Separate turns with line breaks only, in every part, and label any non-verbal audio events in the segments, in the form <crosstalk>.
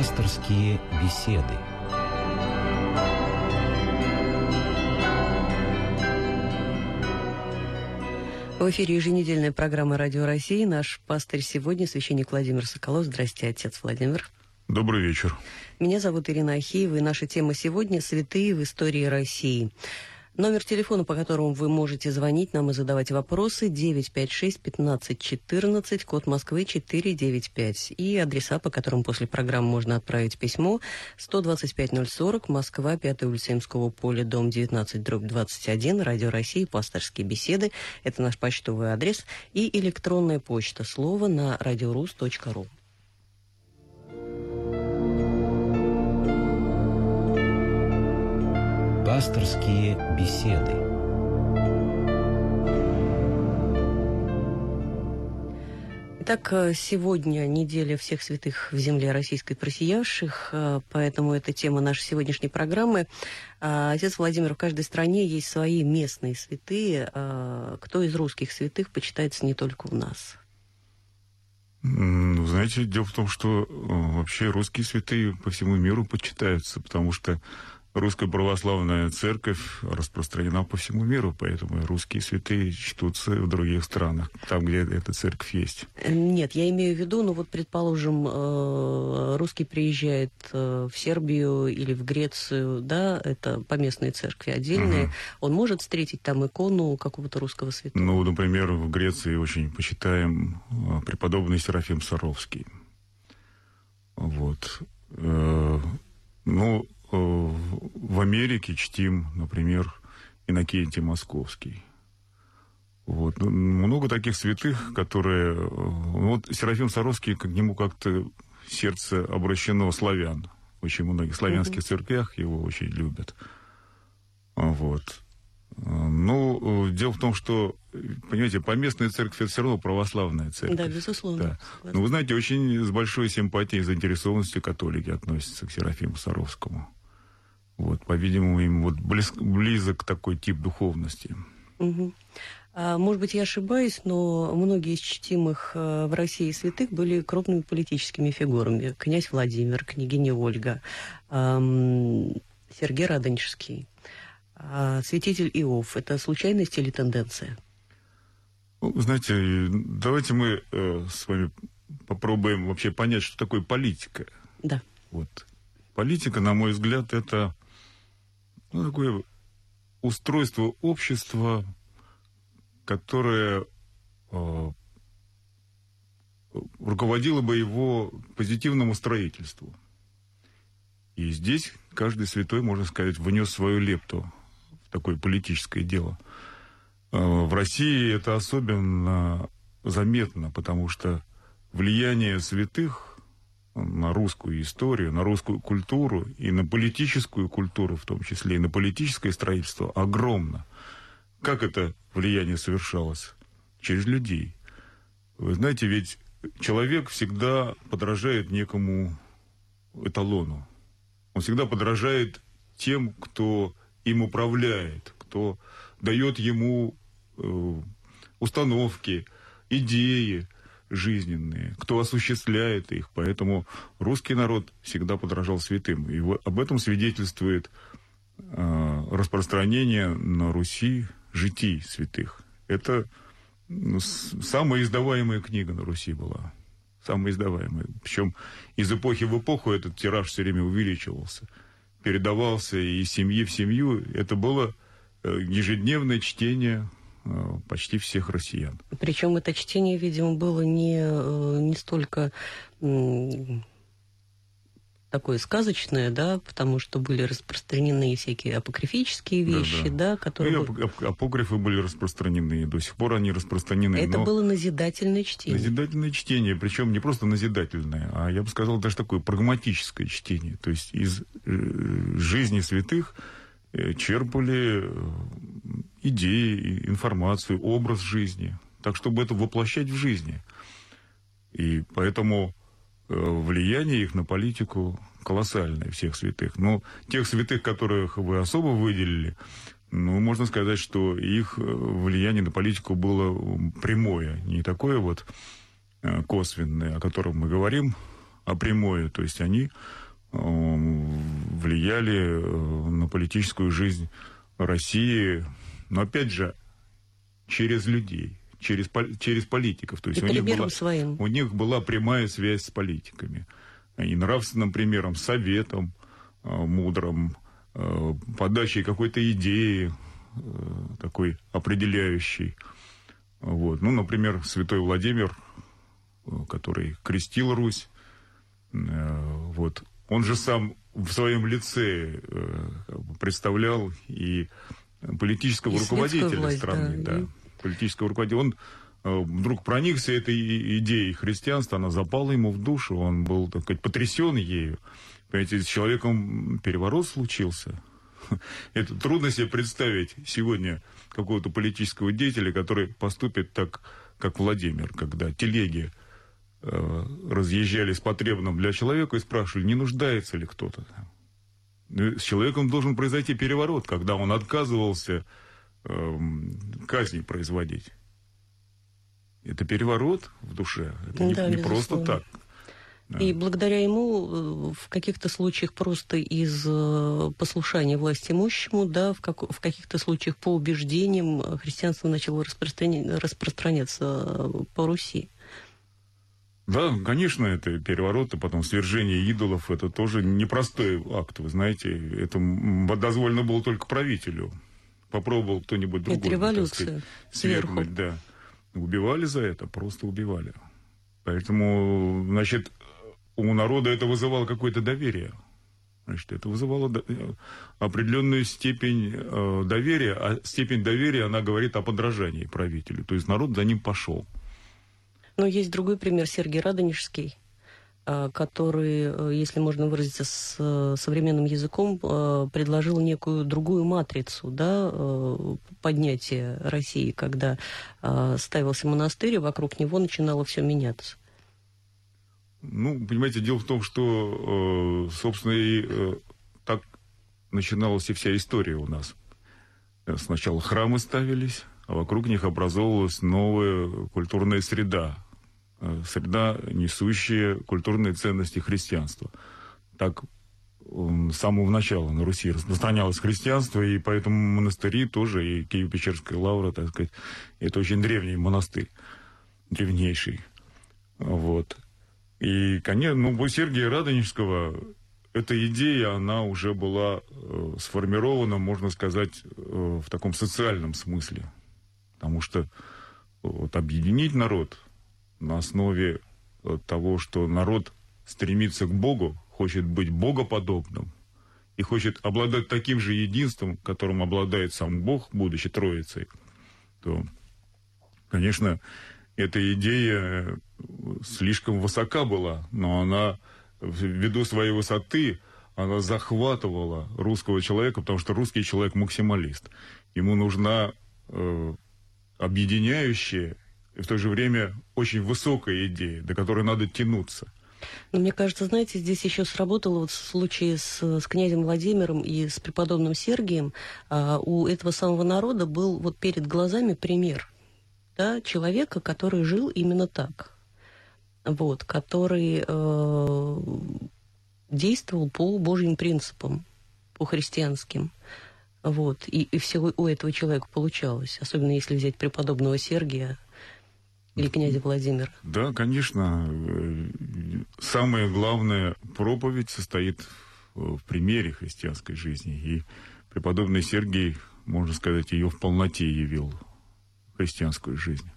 Пасторские беседы.
В эфире еженедельная программа «Радио России». Наш пастырь сегодня священник Владимир Соколов. Здрасте, отец Владимир.
Добрый вечер.
Меня зовут Ирина Ахиева, и наша тема сегодня «Святые в истории России». Номер телефона, по которому вы можете звонить нам и задавать вопросы, 956-1514, код Москвы 495. И адреса, по которым после программы можно отправить письмо, 125-040, Москва, 5 улица Имского поля, дом 19, дробь 21, Радио России, пасторские беседы. Это наш почтовый адрес. И электронная почта, слово на радиорус.ру.
Пасторские беседы.
Итак, э, сегодня неделя всех святых в земле российской просиявших, э, поэтому это тема нашей сегодняшней программы. А, отец Владимир, в каждой стране есть свои местные святые. Кто из русских святых почитается не только у нас?
Ну, знаете, дело в том, что э, вообще русские святые по всему миру почитаются, потому что русская православная церковь распространена по всему миру, поэтому русские святые чтутся в других странах, там, где эта церковь есть.
Нет, я имею в виду, ну вот, предположим, э, русский приезжает э, в Сербию или в Грецию, да, это поместные церкви отдельные, угу. он может встретить там икону какого-то русского святого?
Ну, например, в Греции очень почитаем э, преподобный Серафим Саровский. Вот. Ну, в Америке чтим, например, Иннокентий Московский. Вот. Ну, много таких святых, которые... Э, вот Серафим Саровский, к нему как-то сердце обращено славян. Очень многих славянских церквях его очень любят. Вот. Ну, э, дело в том, что, понимаете, поместная церковь это все равно православная церковь.
Да, безусловно.
Да. Но вы знаете, очень с большой симпатией и заинтересованностью католики относятся к Серафиму Саровскому. Вот, по-видимому, им вот близ, близок такой тип духовности.
Угу. А, может быть, я ошибаюсь, но многие из чтимых э, в России святых были крупными политическими фигурами. Князь Владимир, княгиня Ольга, Сергей Радонежский, э, святитель Иов. Это случайность или тенденция?
Ну, знаете, давайте мы э, с вами попробуем вообще понять, что такое политика.
Да.
Вот. Политика, на мой взгляд, это ну, такое устройство общества, которое э, руководило бы его позитивному строительству. И здесь каждый святой, можно сказать, внес свою лепту в такое политическое дело. Э, в России это особенно заметно, потому что влияние святых на русскую историю, на русскую культуру и на политическую культуру, в том числе и на политическое строительство, огромно. Как это влияние совершалось? Через людей. Вы знаете, ведь человек всегда подражает некому эталону. Он всегда подражает тем, кто им управляет, кто дает ему э, установки, идеи, жизненные, кто осуществляет их. Поэтому русский народ всегда подражал святым. И вот об этом свидетельствует э, распространение на Руси житий святых. Это ну, самая издаваемая книга на Руси была. Самая издаваемая. Причем из эпохи в эпоху этот тираж все время увеличивался. Передавался из семьи в семью. Это было э, ежедневное чтение почти всех россиян.
Причем это чтение, видимо, было не, э, не столько такое сказочное, да, потому что были распространены всякие апокрифические вещи, да, да. да которые...
И ап- апокрифы были распространены, до сих пор они распространены.
Это но... было назидательное чтение.
Назидательное чтение, причем не просто назидательное, а я бы сказал даже такое прагматическое чтение. То есть из э, жизни святых э, черпали идеи, информацию, образ жизни, так чтобы это воплощать в жизни. И поэтому э, влияние их на политику колоссальное, всех святых. Но тех святых, которых вы особо выделили, ну, можно сказать, что их э, влияние на политику было прямое, не такое вот э, косвенное, о котором мы говорим, а прямое. То есть они влияли на политическую жизнь России, но опять же, через людей, через, через политиков. То есть
и
у них, была,
своим.
у них была прямая связь с политиками. И нравственным примером, советом мудрым, подачей какой-то идеи, такой определяющей. Вот. Ну, например, святой Владимир, который крестил Русь, вот, он же сам в своем лице представлял и политического
и
руководителя
власть,
страны,
да,
да, и... политического руководителя. Он вдруг проникся этой идеей христианства, она запала ему в душу, он был, так сказать, потрясен ею. Понимаете, с человеком переворот случился. <laughs> Это трудно себе представить сегодня какого-то политического деятеля, который поступит так, как Владимир, когда телеги э, разъезжали с потребным для человека и спрашивали, не нуждается ли кто-то. С человеком должен произойти переворот, когда он отказывался э, казни производить. Это переворот в душе. Это да, не, не просто так.
И благодаря ему э, в каких-то случаях просто из э, послушания власти имущему, да, в, как, в каких-то случаях по убеждениям э, христианство начало распространяться по Руси.
Да, конечно, это переворот, и потом свержение идолов, это тоже непростой акт, вы знаете. Это дозволено было только правителю. Попробовал кто-нибудь другой.
Это революция
свергнуть, да. Убивали за это, просто убивали. Поэтому, значит, у народа это вызывало какое-то доверие. Значит, это вызывало э, определенную степень э, доверия, а степень доверия, она говорит о подражании правителю. То есть народ за ним пошел.
Но есть другой пример, Сергей Радонежский, э, который, э, если можно выразиться с современным языком, предложил некую другую матрицу да, поднятия России, когда ставился монастырь, и вокруг него начинало все меняться.
Ну, понимаете, дело в том, что, э, собственно, и э, так начиналась и вся история у нас. Сначала храмы ставились, а вокруг них образовывалась новая культурная среда. Среда, несущая культурные ценности христианства. Так с самого начала на Руси распространялось христианство, и поэтому монастыри тоже, и Киево-Печерская лавра, так сказать, это очень древний монастырь, древнейший. Вот. И, конечно, ну, у Сергия Радонежского эта идея, она уже была э, сформирована, можно сказать, э, в таком социальном смысле. Потому что вот, объединить народ на основе э, того, что народ стремится к Богу, хочет быть богоподобным и хочет обладать таким же единством, которым обладает сам Бог, будучи Троицей, то, конечно, эта идея слишком высока была, но она ввиду своей высоты она захватывала русского человека, потому что русский человек максималист. Ему нужна э, объединяющая и в то же время очень высокая идея, до которой надо тянуться.
Но мне кажется, знаете, здесь еще сработало вот в случае с, с князем Владимиром и с преподобным Сергием. А, у этого самого народа был вот перед глазами пример да, человека, который жил именно так вот, который э, действовал по Божьим принципам, по христианским. Вот, и, и все у этого человека получалось, особенно если взять преподобного Сергия или князя Владимира.
Да, конечно. Самая главная проповедь состоит в примере христианской жизни. И преподобный Сергий, можно сказать, ее в полноте явил христианскую жизнь.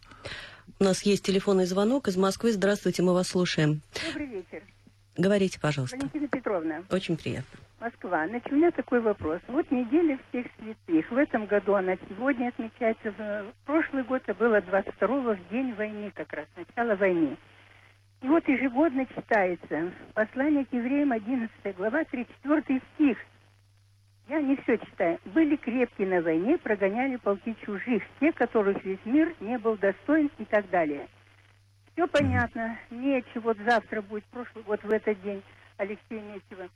У нас есть телефонный звонок из Москвы. Здравствуйте, мы вас слушаем.
Добрый вечер.
Говорите, пожалуйста.
Валентина Петровна.
Очень приятно.
Москва. Значит, у меня такой вопрос. Вот неделя всех святых. В этом году она сегодня отмечается. В прошлый год это было 22-го, в день войны как раз, начало войны. И вот ежегодно читается послание к евреям, 11 глава, 34 стих. Я не все читаю. Были крепкие на войне, прогоняли полки чужих, те, которых весь мир не был достоин и так далее. Все понятно. Нечего. Вот завтра будет, прошлый год в этот день, Алексей Месева.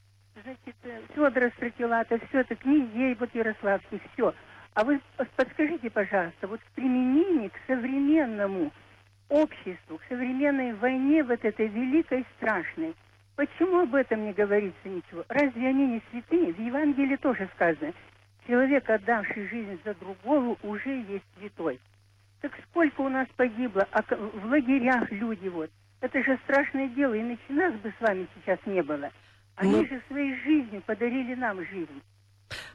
Значит, э, Федора Стратилата, все это князей, вот Ярославских, все. А вы подскажите, пожалуйста, вот в применении к современному обществу, к современной войне, вот этой великой, страшной, Почему об этом не говорится ничего? Разве они не святые? В Евангелии тоже сказано, человек, отдавший жизнь за другого, уже есть святой. Так сколько у нас погибло, а в лагерях люди вот. Это же страшное дело, иначе нас бы с вами сейчас не было. Они Мы... же своей жизнью подарили нам жизнь.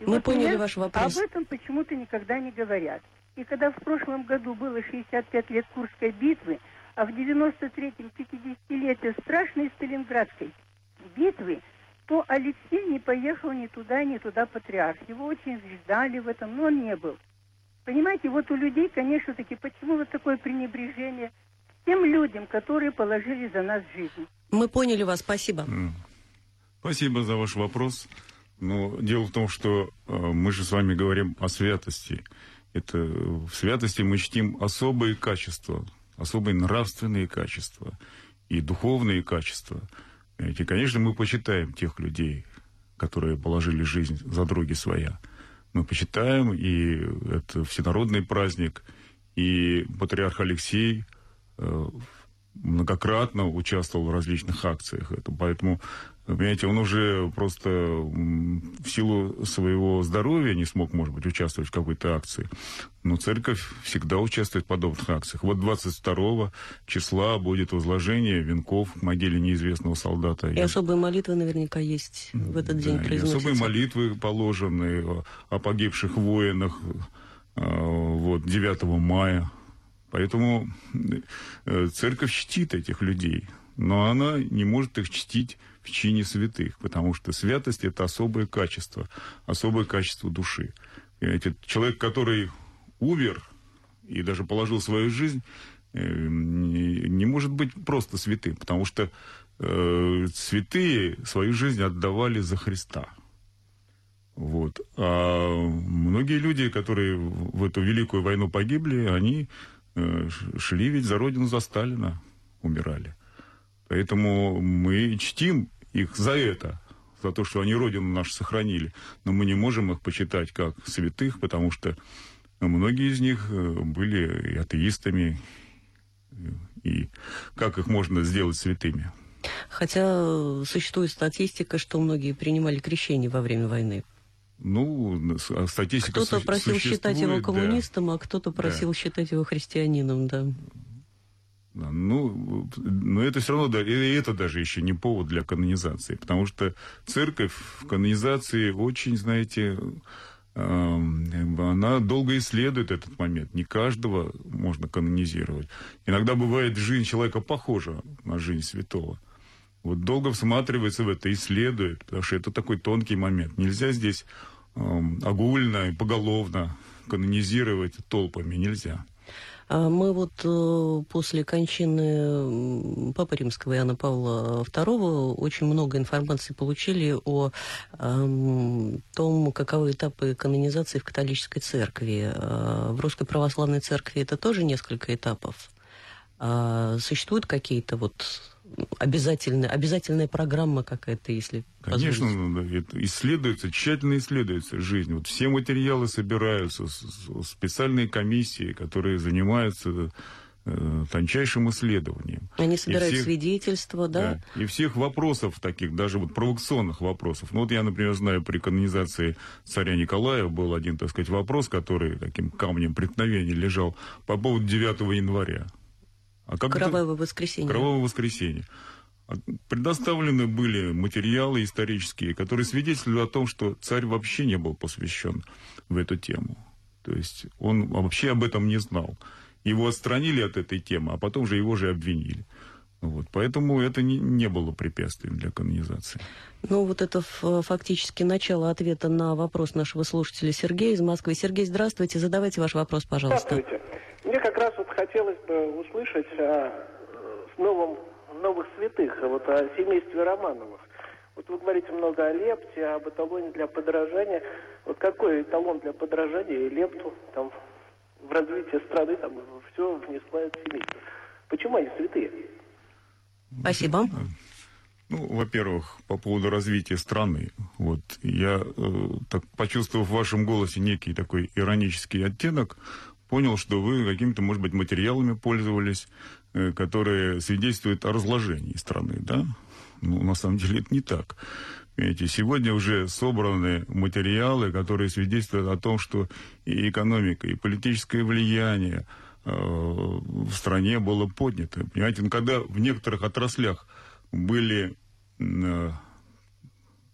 И Мы вот поняли ваш вопрос.
Об этом почему-то никогда не говорят. И когда в прошлом году было 65 лет Курской битвы, а в 93-м 50-летие страшной Сталинградской битвы, то Алексей не поехал ни туда, ни туда патриарх. Его очень ждали в этом, но он не был. Понимаете, вот у людей, конечно, таки, почему вот такое пренебрежение тем людям, которые положили за нас жизнь?
Мы поняли вас, спасибо.
Спасибо за ваш вопрос. Но дело в том, что э, мы же с вами говорим о святости. Это в святости мы чтим особые качества, особые нравственные качества и духовные качества. И, конечно, мы почитаем тех людей, которые положили жизнь за други своя. Мы почитаем, и это всенародный праздник, и патриарх Алексей э, многократно участвовал в различных акциях. Это, поэтому Понимаете, он уже просто в силу своего здоровья не смог, может быть, участвовать в какой-то акции. Но церковь всегда участвует в подобных акциях. Вот 22 числа будет возложение венков к могиле неизвестного солдата.
И особые молитвы наверняка есть в этот день да,
произносятся. И особые молитвы положены о погибших воинах а, вот, 9 мая. Поэтому э, церковь чтит этих людей, но она не может их чтить в чине святых, потому что святость – это особое качество, особое качество души. Понимаете, человек, который умер и даже положил свою жизнь, э, не может быть просто святым, потому что э, святые свою жизнь отдавали за Христа. Вот. А многие люди, которые в эту великую войну погибли, они э, шли ведь за родину, за Сталина, умирали. Поэтому мы чтим их за это, за то, что они родину нашу сохранили. Но мы не можем их почитать как святых, потому что многие из них э, были и атеистами. И как их можно сделать святыми?
Хотя существует статистика, что многие принимали крещение во время войны.
Ну, статистика
Кто-то просил считать его коммунистом, да. а кто-то просил да. считать его христианином, да.
Ну, но это все равно, и это даже еще не повод для канонизации, потому что церковь в канонизации очень, знаете, она долго исследует этот момент. Не каждого можно канонизировать. Иногда бывает жизнь человека похожа на жизнь святого. Вот долго всматривается в это, исследует, потому что это такой тонкий момент. Нельзя здесь огульно и поголовно канонизировать толпами, нельзя.
А мы вот э, после кончины Папы Римского Иоанна Павла II очень много информации получили о том, каковы этапы канонизации в католической церкви. А в Русской Православной Церкви это тоже несколько этапов. А существуют какие-то вот обязательная, обязательная программа какая-то, если
Конечно, позволить. это исследуется, тщательно исследуется жизнь. Вот все материалы собираются, специальные комиссии, которые занимаются э, тончайшим исследованием.
Они собирают всех, свидетельства, да?
да? И всех вопросов таких, даже вот провокационных вопросов. Ну вот я, например, знаю, при канонизации царя Николая был один, так сказать, вопрос, который таким камнем преткновения лежал по поводу 9 января.
А как Кровавое это? воскресенье.
Кровавое воскресенье. А предоставлены были материалы исторические, которые свидетельствуют о том, что царь вообще не был посвящен в эту тему. То есть он вообще об этом не знал. Его отстранили от этой темы, а потом же его же обвинили. Вот, поэтому это не, не было препятствием для канонизации.
Ну, вот это фактически начало ответа на вопрос нашего слушателя Сергея из Москвы. Сергей, здравствуйте. Задавайте ваш вопрос, пожалуйста.
Здравствуйте. Мне как раз вот хотелось бы услышать о новом, новых святых, вот о семействе Романовых. Вот вы говорите много о лепте, об эталоне для подражания. Вот какой эталон для подражания и лепту там в развитии страны там все внесла это семейство? Почему они святые?
Спасибо.
Ну, во-первых, по поводу развития страны. Вот я э, так почувствовав в вашем голосе некий такой иронический оттенок, понял, что вы какими-то, может быть, материалами пользовались, э, которые свидетельствуют о разложении страны, да? Ну, на самом деле это не так. Видите, сегодня уже собраны материалы, которые свидетельствуют о том, что и экономика, и политическое влияние э, в стране было поднято. Понимаете, ну, когда в некоторых отраслях были э,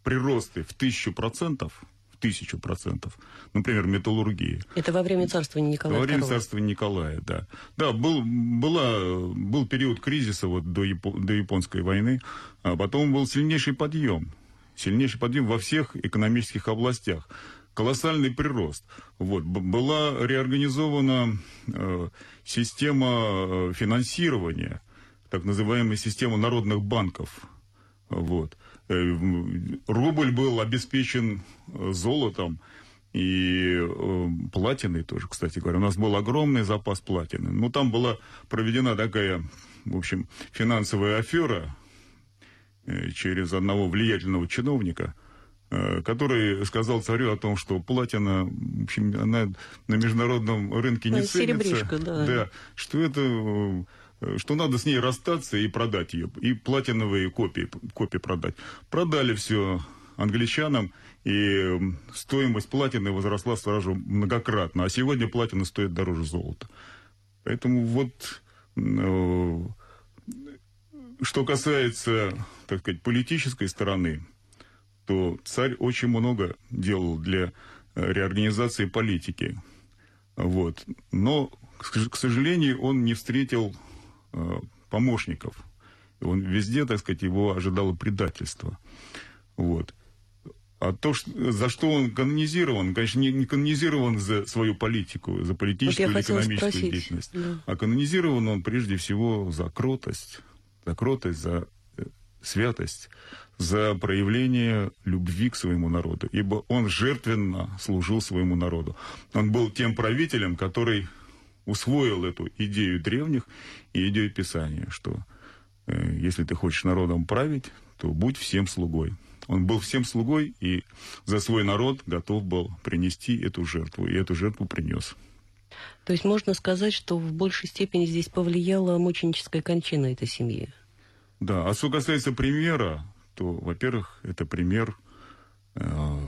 приросты в тысячу процентов, тысячу процентов, например, металлургии.
Это во время царствования Николая
Во время
II.
царствования Николая, да. Да, был, была, был период кризиса вот до, Япо, до японской войны, а потом был сильнейший подъем сильнейший подъем во всех экономических областях. Колоссальный прирост. Вот. Была реорганизована э, система э, финансирования, так называемая система народных банков. Вот. Э, рубль был обеспечен э, золотом и э, платиной тоже, кстати говоря. У нас был огромный запас платины. Но там была проведена такая, в общем, финансовая афера, через одного влиятельного чиновника, который сказал царю о том, что платина, в общем, она на международном рынке не ценится.
Да.
да. Что это что надо с ней расстаться и продать ее, и платиновые копии, копии продать. Продали все англичанам, и стоимость платины возросла сразу многократно. А сегодня платина стоит дороже золота. Поэтому вот что касается, так сказать, политической стороны, то царь очень много делал для э, реорганизации политики. Вот. Но, к сожалению, он не встретил э, помощников. Он везде, так сказать, его ожидало предательство. Вот. А то, что, за что он канонизирован, конечно, не, не канонизирован за свою политику, за политическую вот или экономическую спросить. деятельность, да. а канонизирован он прежде всего за кротость, за кротость, за э, святость, за проявление любви к своему народу, ибо он жертвенно служил своему народу. Он был тем правителем, который усвоил эту идею древних и идею Писания, что э, если ты хочешь народом править, то будь всем слугой. Он был всем слугой и за свой народ готов был принести эту жертву, и эту жертву принес.
То есть можно сказать, что в большей степени здесь повлияла мученическая кончина этой семьи?
Да, а что касается примера, то, во-первых, это пример э,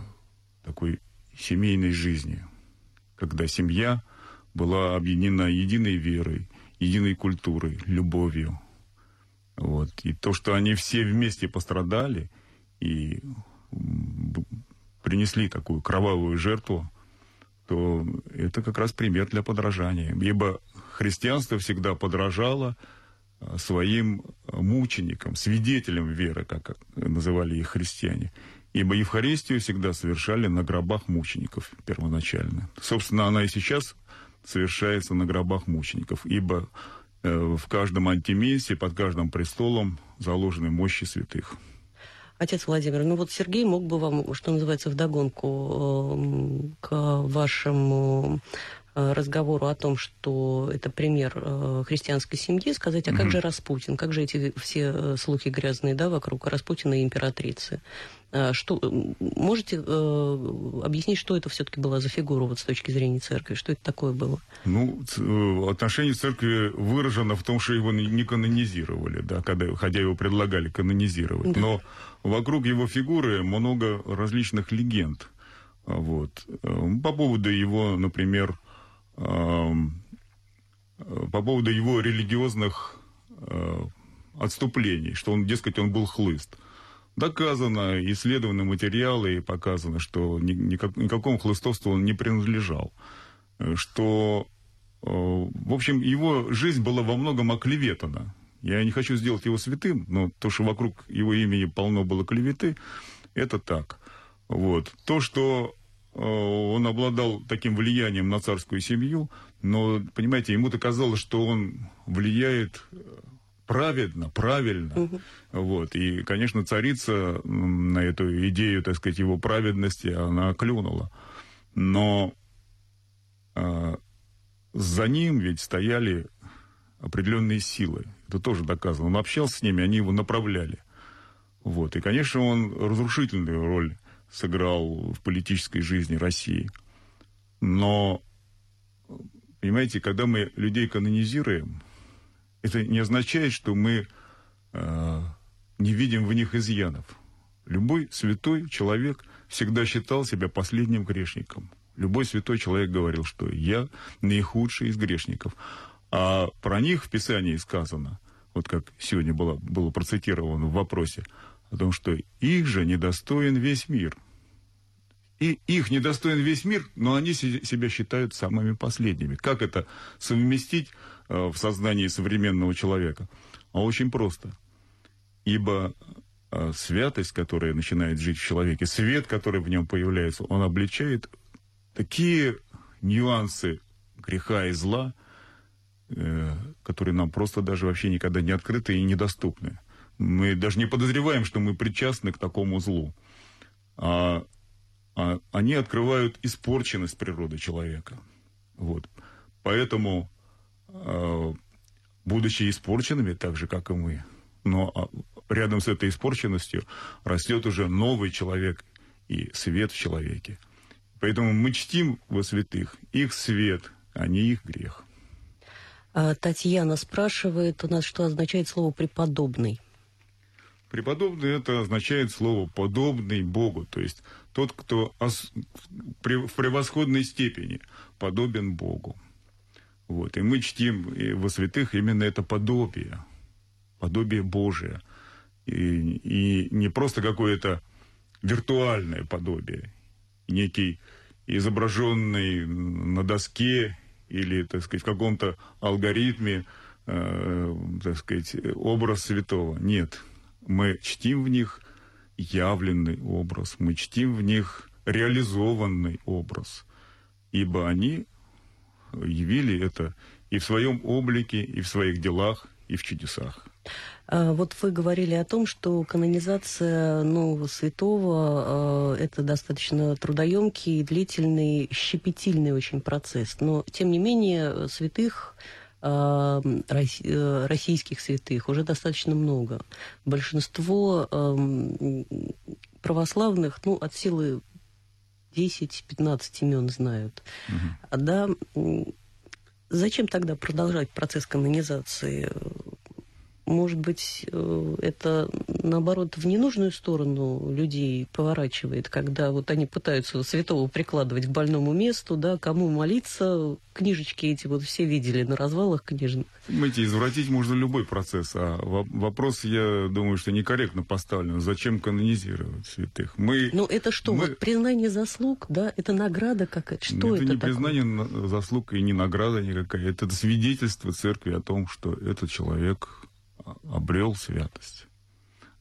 такой семейной жизни, когда семья была объединена единой верой, единой культурой, любовью. Вот. И то, что они все вместе пострадали и принесли такую кровавую жертву, то это как раз пример для подражания. Ибо христианство всегда подражало Э, своим мученикам, свидетелям веры, как называли их христиане. Ибо Евхаристию всегда совершали на гробах мучеников первоначально. Собственно, она и сейчас совершается на гробах мучеников, ибо э, в каждом антимесе, под каждым престолом заложены мощи святых.
Отец Владимир, ну вот Сергей мог бы вам, что называется, вдогонку э, к вашему разговору о том, что это пример э, христианской семьи, сказать, а как mm-hmm. же Распутин, как же эти все э, слухи грязные да, вокруг Распутина и императрицы? Что, можете э, объяснить, что это все-таки была за фигура вот, с точки зрения церкви? Что это такое было?
Ну, отношение церкви выражено в том, что его не канонизировали, да, когда, хотя его предлагали канонизировать. Да. Но вокруг его фигуры много различных легенд. Вот. По поводу его, например, по поводу его религиозных э, отступлений, что он, дескать, он был хлыст. Доказано, исследованы материалы и показано, что ни, никак, никакому хлыстовству он не принадлежал. Э, что, э, в общем, его жизнь была во многом оклеветана. Я не хочу сделать его святым, но то, что вокруг его имени полно было клеветы, это так. Вот. То, что Э, он обладал таким влиянием на царскую семью, но, понимаете, ему-то казалось, что он влияет э, праведно, правильно. Угу. Вот. И, конечно, царица на эту идею, так сказать, его праведности, она клюнула. Но э, за ним ведь стояли определенные силы. Это тоже доказано. Он общался с ними, они его направляли. Вот. И, конечно, он разрушительную роль сыграл в политической жизни России. Но, понимаете, когда мы людей канонизируем, это не означает, что мы э, не видим в них изъянов. Любой святой человек всегда считал себя последним грешником. Любой святой человек говорил, что я наихудший из грешников. А про них в Писании сказано, вот как сегодня было, было процитировано в вопросе, о том, что их же недостоин весь мир. И их недостоин весь мир, но они себя считают самыми последними. Как это совместить э, в сознании современного человека? А очень просто. Ибо э, святость, которая начинает жить в человеке, свет, который в нем появляется, он обличает такие нюансы греха и зла, э, которые нам просто даже вообще никогда не открыты и недоступны. Мы даже не подозреваем, что мы причастны к такому злу. А, а они открывают испорченность природы человека. Вот. Поэтому, э, будучи испорченными, так же, как и мы, но а, рядом с этой испорченностью растет уже новый человек и свет в человеке. Поэтому мы чтим во святых их свет, а не их грех.
А Татьяна спрашивает у нас, что означает слово «преподобный».
Преподобный это означает слово подобный Богу, то есть тот, кто в превосходной степени подобен Богу. Вот. И мы чтим во святых именно это подобие, подобие Божие. И, и не просто какое-то виртуальное подобие, некий изображенный на доске или, так сказать, в каком-то алгоритме, э, так сказать, образ святого. Нет, мы чтим в них явленный образ, мы чтим в них реализованный образ, ибо они явили это и в своем облике, и в своих делах, и в чудесах.
А, вот вы говорили о том, что канонизация нового святого а, – это достаточно трудоемкий, длительный, щепетильный очень процесс. Но, тем не менее, святых российских святых уже достаточно много. Большинство православных, ну, от силы 10-15 имен знают. Угу. Да, зачем тогда продолжать процесс канонизации? Может быть, э, это, наоборот, в ненужную сторону людей поворачивает, когда вот они пытаются святого прикладывать к больному месту, да, кому молиться, книжечки эти вот все видели на развалах книжных.
Понимаете, извратить можно любой процесс, а вопрос, я думаю, что некорректно поставлен. Зачем канонизировать святых? Мы,
ну, это что, мы... вот признание заслуг, да, это награда какая-то, что
это
Это
не такое? признание заслуг и не награда никакая, это свидетельство церкви о том, что этот человек обрел святость.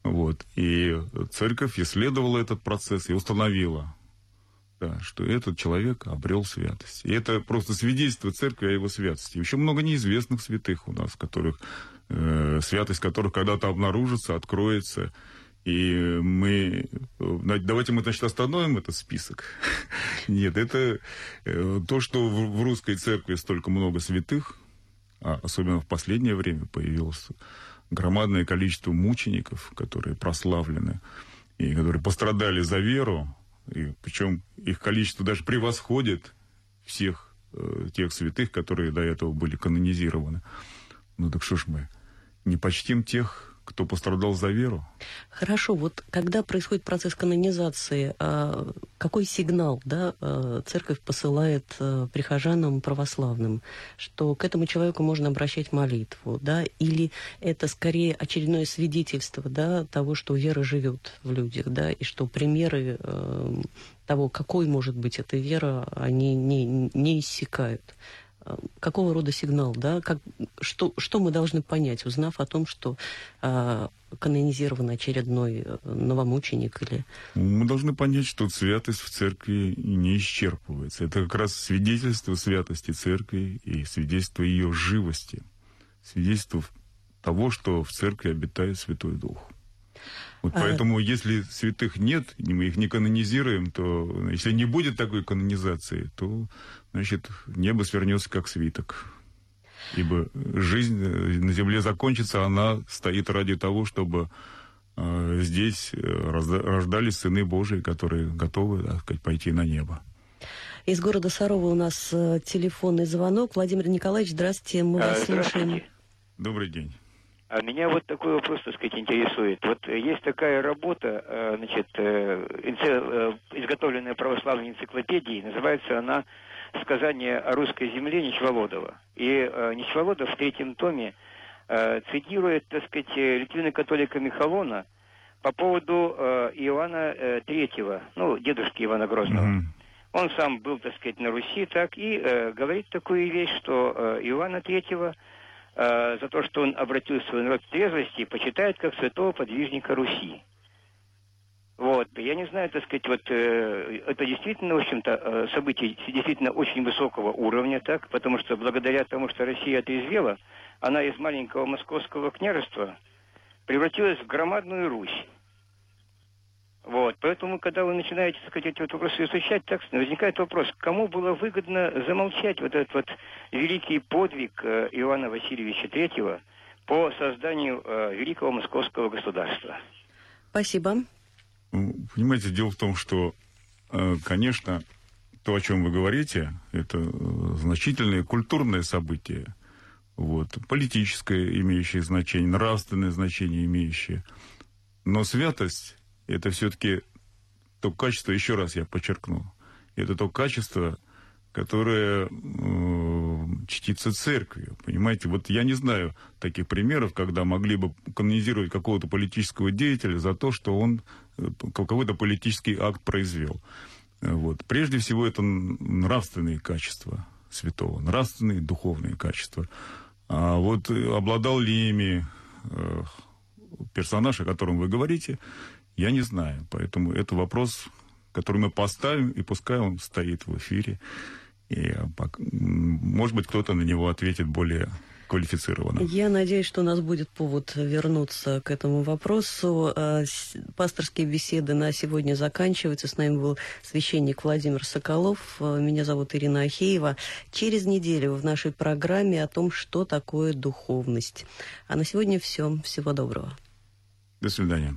Вот. И церковь исследовала этот процесс и установила, да, что этот человек обрел святость. И это просто свидетельство церкви о его святости. Еще много неизвестных святых у нас, которых, э, святость которых когда-то обнаружится, откроется. И мы... Давайте мы, значит, остановим этот список. <laughs> Нет, это э, то, что в русской церкви столько много святых, а особенно в последнее время появилось громадное количество мучеников, которые прославлены и которые пострадали за веру, и причем их количество даже превосходит всех э, тех святых, которые до этого были канонизированы. Ну так что ж мы не почтим тех, кто пострадал за веру.
Хорошо, вот когда происходит процесс канонизации, а, какой сигнал да, а, церковь посылает а, прихожанам православным, что к этому человеку можно обращать молитву, да, или это скорее очередное свидетельство да, того, что вера живет в людях, да, и что примеры того, какой может быть эта вера, они не, не иссякают какого рода сигнал, да, как, что, что мы должны понять, узнав о том, что э, канонизирован очередной э, новомученик или...
Мы должны понять, что святость в церкви не исчерпывается. Это как раз свидетельство святости церкви и свидетельство ее живости, свидетельство того, что в церкви обитает Святой Дух. Вот а... поэтому, если святых нет, и мы их не канонизируем, то если не будет такой канонизации, то, значит, небо свернется как свиток. Ибо жизнь на земле закончится, она стоит ради того, чтобы э, здесь рождались сыны Божии, которые готовы, так сказать, пойти на небо.
Из города Сарова у нас э, телефонный звонок. Владимир Николаевич, здравствуйте, мы вас слушаем.
Добрый день.
А меня вот такой вопрос, так сказать, интересует. Вот есть такая работа, э, значит, э, э, изготовленная православной энциклопедией, называется она «Сказание о русской земле Нечволодова». И Нечволодов в третьем томе цитирует, так сказать, литвина католика Михалона по поводу Иоанна Третьего, ну, дедушки Ивана Грозного. Mm-hmm. Он сам был, так сказать, на Руси, так, и э, говорит такую вещь, что э, Иоанна Третьего Э, за то, что он обратил свой народ к трезвости, почитает как святого подвижника Руси. Вот, я не знаю, так сказать, вот э, это действительно, в общем-то, э, событие действительно очень высокого уровня, так, потому что благодаря тому, что Россия отрезвела, она из маленького московского княжества превратилась в громадную Русь. Вот, поэтому, когда вы начинаете, так сказать, эти вот вопросы изучать, так возникает вопрос, кому было выгодно замолчать вот этот вот великий подвиг э, Иоанна Васильевича Третьего по созданию э, великого московского государства?
Спасибо.
Понимаете, дело в том, что, э, конечно, то, о чем вы говорите, это э, значительное культурное событие, вот, политическое имеющее значение, нравственное значение имеющее. Но святость это все-таки то качество, еще раз я подчеркну, это то качество, которое э, чтится церковью. Понимаете, вот я не знаю таких примеров, когда могли бы канонизировать какого-то политического деятеля за то, что он э, какой-то политический акт произвел. Вот. Прежде всего, это нравственные качества святого, нравственные духовные качества. А вот обладал ли ими э, персонаж, о котором вы говорите, я не знаю. Поэтому это вопрос, который мы поставим, и пускай он стоит в эфире. И, может быть, кто-то на него ответит более квалифицированно.
Я надеюсь, что у нас будет повод вернуться к этому вопросу. А, пасторские беседы на сегодня заканчиваются. С нами был священник Владимир Соколов. А, меня зовут Ирина Ахеева. Через неделю в нашей программе о том, что такое духовность. А на сегодня все. Всего доброго.
До свидания.